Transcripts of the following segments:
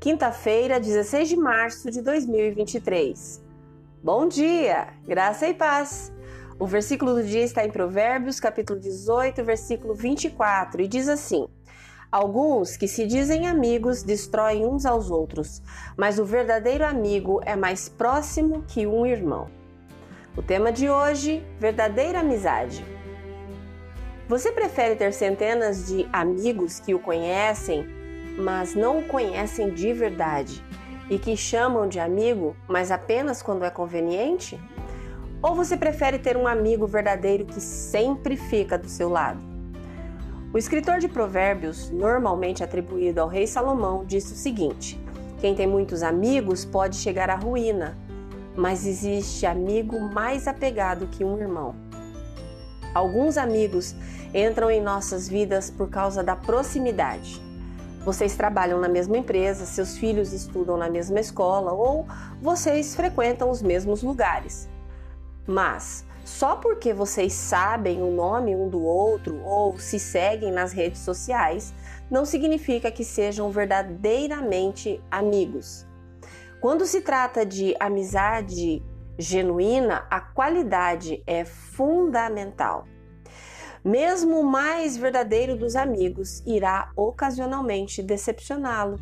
quinta-feira, 16 de março de 2023. Bom dia, graça e paz. O versículo do dia está em Provérbios, capítulo 18, versículo 24, e diz assim: Alguns que se dizem amigos destroem uns aos outros, mas o verdadeiro amigo é mais próximo que um irmão. O tema de hoje: verdadeira amizade. Você prefere ter centenas de amigos que o conhecem mas não o conhecem de verdade e que chamam de amigo, mas apenas quando é conveniente? Ou você prefere ter um amigo verdadeiro que sempre fica do seu lado? O escritor de Provérbios, normalmente atribuído ao rei Salomão, disse o seguinte: Quem tem muitos amigos pode chegar à ruína, mas existe amigo mais apegado que um irmão. Alguns amigos entram em nossas vidas por causa da proximidade. Vocês trabalham na mesma empresa, seus filhos estudam na mesma escola ou vocês frequentam os mesmos lugares. Mas só porque vocês sabem o nome um do outro ou se seguem nas redes sociais, não significa que sejam verdadeiramente amigos. Quando se trata de amizade genuína, a qualidade é fundamental. Mesmo o mais verdadeiro dos amigos irá ocasionalmente decepcioná-lo,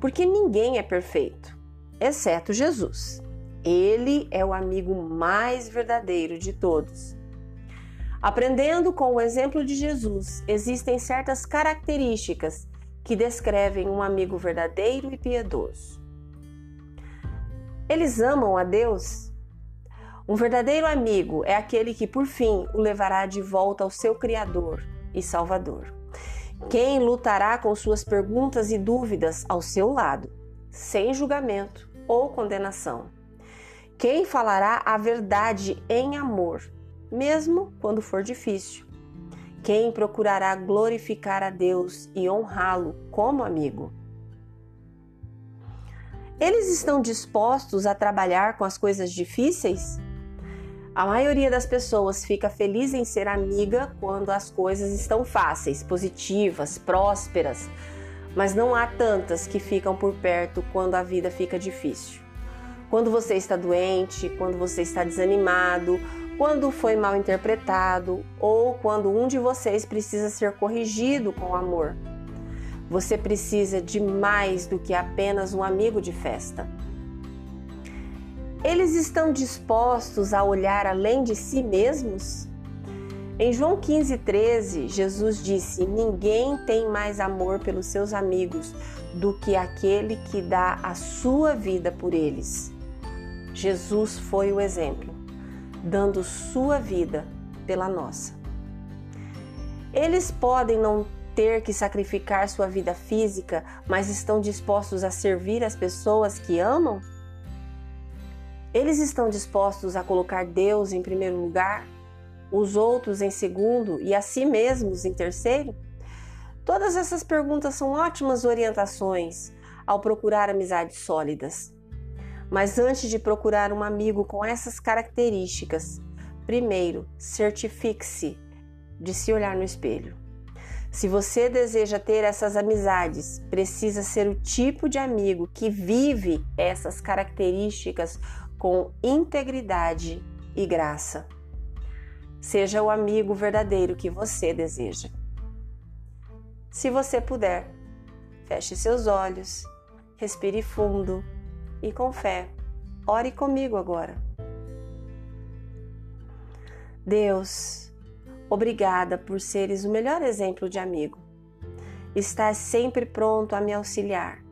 porque ninguém é perfeito, exceto Jesus. Ele é o amigo mais verdadeiro de todos. Aprendendo com o exemplo de Jesus, existem certas características que descrevem um amigo verdadeiro e piedoso. Eles amam a Deus um verdadeiro amigo é aquele que, por fim, o levará de volta ao seu Criador e Salvador. Quem lutará com suas perguntas e dúvidas ao seu lado, sem julgamento ou condenação. Quem falará a verdade em amor, mesmo quando for difícil. Quem procurará glorificar a Deus e honrá-lo como amigo. Eles estão dispostos a trabalhar com as coisas difíceis? A maioria das pessoas fica feliz em ser amiga quando as coisas estão fáceis, positivas, prósperas, mas não há tantas que ficam por perto quando a vida fica difícil. Quando você está doente, quando você está desanimado, quando foi mal interpretado ou quando um de vocês precisa ser corrigido com amor. Você precisa de mais do que apenas um amigo de festa. Eles estão dispostos a olhar além de si mesmos? Em João 15,13, Jesus disse: Ninguém tem mais amor pelos seus amigos do que aquele que dá a sua vida por eles. Jesus foi o exemplo, dando sua vida pela nossa. Eles podem não ter que sacrificar sua vida física, mas estão dispostos a servir as pessoas que amam? Eles estão dispostos a colocar Deus em primeiro lugar, os outros em segundo e a si mesmos em terceiro? Todas essas perguntas são ótimas orientações ao procurar amizades sólidas. Mas antes de procurar um amigo com essas características, primeiro certifique-se de se olhar no espelho. Se você deseja ter essas amizades, precisa ser o tipo de amigo que vive essas características com integridade e graça. Seja o amigo verdadeiro que você deseja. Se você puder, feche seus olhos, respire fundo e com fé, ore comigo agora. Deus, obrigada por seres o melhor exemplo de amigo. Estás sempre pronto a me auxiliar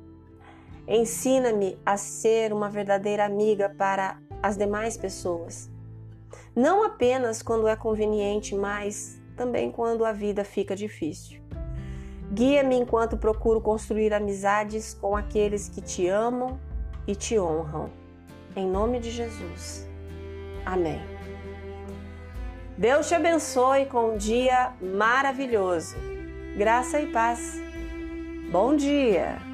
Ensina-me a ser uma verdadeira amiga para as demais pessoas. Não apenas quando é conveniente, mas também quando a vida fica difícil. Guia-me enquanto procuro construir amizades com aqueles que te amam e te honram. Em nome de Jesus. Amém. Deus te abençoe com um dia maravilhoso. Graça e paz. Bom dia!